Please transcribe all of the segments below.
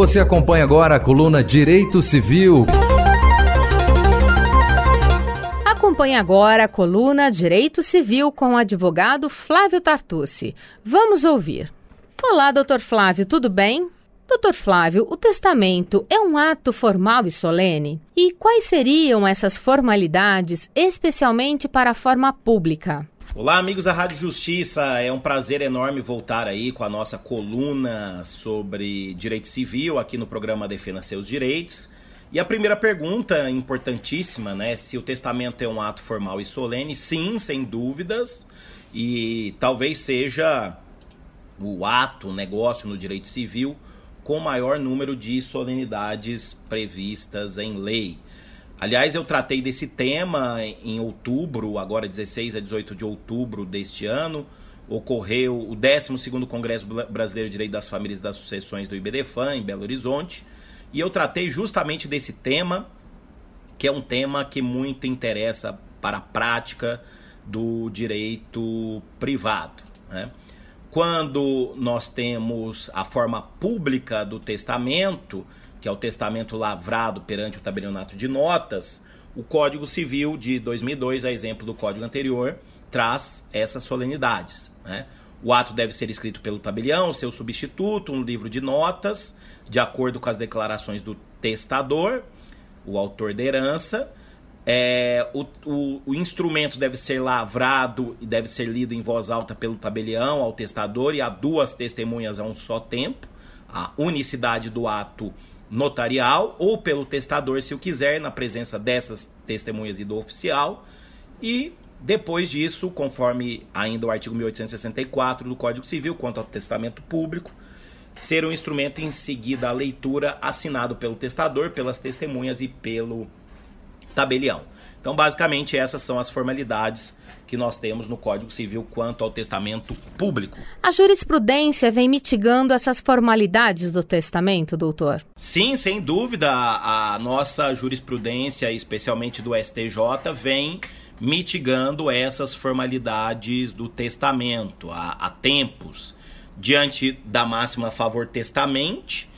Você acompanha agora a coluna Direito Civil. Acompanhe agora a coluna Direito Civil com o advogado Flávio Tartucci. Vamos ouvir. Olá, doutor Flávio, tudo bem? Doutor Flávio, o testamento é um ato formal e solene? E quais seriam essas formalidades, especialmente para a forma pública? Olá, amigos da Rádio Justiça. É um prazer enorme voltar aí com a nossa coluna sobre direito civil aqui no programa Defenda Seus Direitos. E a primeira pergunta importantíssima, né? Se o testamento é um ato formal e solene, sim, sem dúvidas. E talvez seja o ato, o negócio no direito civil com maior número de solenidades previstas em lei. Aliás, eu tratei desse tema em outubro, agora 16 a 18 de outubro deste ano. Ocorreu o 12º Congresso Brasileiro de Direito das Famílias e das Sucessões do IBDFAM, em Belo Horizonte. E eu tratei justamente desse tema, que é um tema que muito interessa para a prática do direito privado. Né? Quando nós temos a forma pública do testamento, que é o testamento lavrado perante o tabelionato de notas, o Código Civil de 2002, a exemplo do código anterior, traz essas solenidades. Né? O ato deve ser escrito pelo tabelião, seu substituto, um livro de notas, de acordo com as declarações do testador, o autor da herança. É, o, o, o, instrumento deve ser lavrado e deve ser lido em voz alta pelo tabelião, ao testador e a duas testemunhas a um só tempo. A unicidade do ato notarial ou pelo testador, se o quiser, na presença dessas testemunhas e do oficial. E depois disso, conforme ainda o artigo 1864 do Código Civil, quanto ao testamento público, ser um instrumento em seguida à leitura assinado pelo testador, pelas testemunhas e pelo tabelião. Então, basicamente, essas são as formalidades que nós temos no Código Civil quanto ao testamento público. A jurisprudência vem mitigando essas formalidades do testamento, doutor? Sim, sem dúvida. A nossa jurisprudência, especialmente do STJ, vem mitigando essas formalidades do testamento há, há tempos, diante da máxima favor testamente,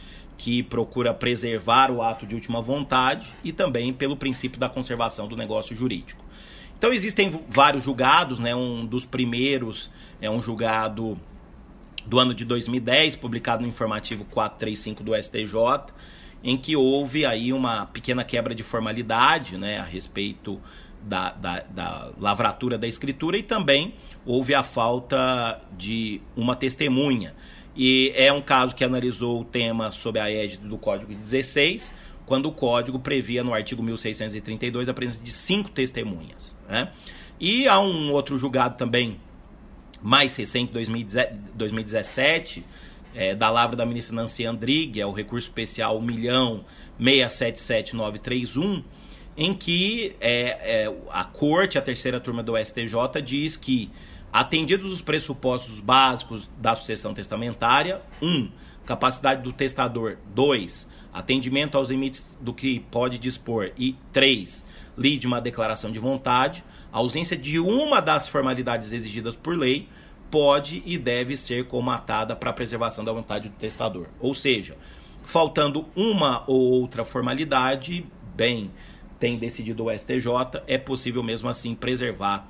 que procura preservar o ato de última vontade, e também pelo princípio da conservação do negócio jurídico. Então existem vários julgados, né? Um dos primeiros é um julgado do ano de 2010, publicado no informativo 435 do STJ, em que houve aí uma pequena quebra de formalidade, né, a respeito da, da, da, lavratura da escritura e também houve a falta de uma testemunha. E é um caso que analisou o tema sob a égide do Código 16, quando o Código previa no artigo 1632 a presença de cinco testemunhas. Né? E há um outro julgado também, mais recente, 2017, é, da lavra da ministra Nancy Andrighi, é o recurso especial 1.677931, em que é, é, a corte, a terceira turma do STJ, diz que, atendidos os pressupostos básicos da sucessão testamentária, 1. Um, capacidade do testador, 2. Atendimento aos limites do que pode dispor, e 3. Lide uma declaração de vontade, a ausência de uma das formalidades exigidas por lei pode e deve ser comatada para a preservação da vontade do testador. Ou seja, faltando uma ou outra formalidade, bem, tem decidido o STJ, é possível mesmo assim preservar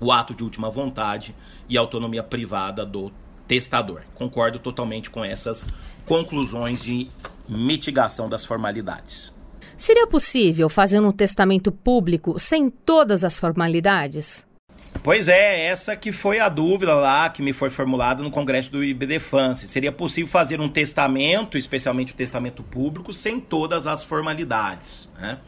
o ato de última vontade e autonomia privada do testador. Concordo totalmente com essas conclusões de mitigação das formalidades. Seria possível fazer um testamento público sem todas as formalidades? Pois é, essa que foi a dúvida lá que me foi formulada no congresso do IBDFAN. Se seria possível fazer um testamento, especialmente o testamento público, sem todas as formalidades, né?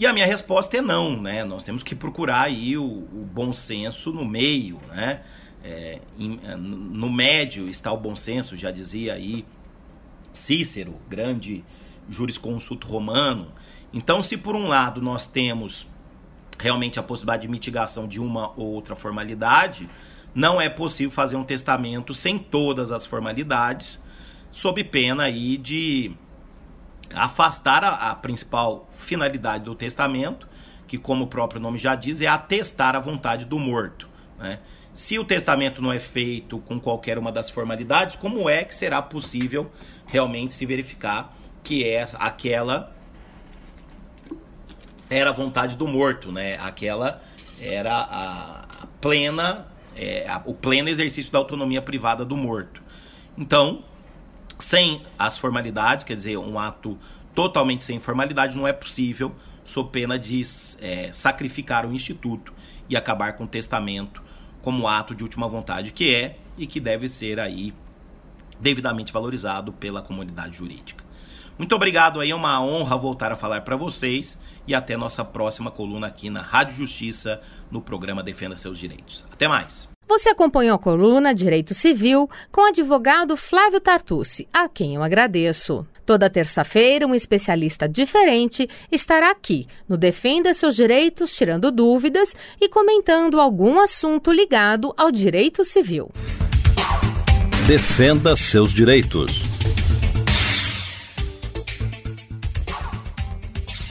E a minha resposta é não, né? Nós temos que procurar aí o, o bom senso no meio, né? É, em, no médio está o bom senso, já dizia aí Cícero, grande jurisconsulto romano. Então, se por um lado nós temos realmente a possibilidade de mitigação de uma ou outra formalidade, não é possível fazer um testamento sem todas as formalidades, sob pena aí de afastar a, a principal finalidade do testamento, que como o próprio nome já diz, é atestar a vontade do morto. Né? Se o testamento não é feito com qualquer uma das formalidades, como é que será possível realmente se verificar que é aquela era a vontade do morto, né? Aquela era a, plena, é, a, o pleno exercício da autonomia privada do morto. Então, sem as formalidades, quer dizer, um ato totalmente sem formalidade, não é possível, sob pena de é, sacrificar o instituto e acabar com o testamento como ato de última vontade, que é e que deve ser aí devidamente valorizado pela comunidade jurídica. Muito obrigado aí, é uma honra voltar a falar para vocês e até nossa próxima coluna aqui na Rádio Justiça, no programa Defenda Seus Direitos. Até mais. Você acompanhou a coluna Direito Civil com o advogado Flávio Tartucci, a quem eu agradeço. Toda terça-feira, um especialista diferente estará aqui no Defenda Seus Direitos, tirando dúvidas e comentando algum assunto ligado ao direito civil. Defenda seus direitos.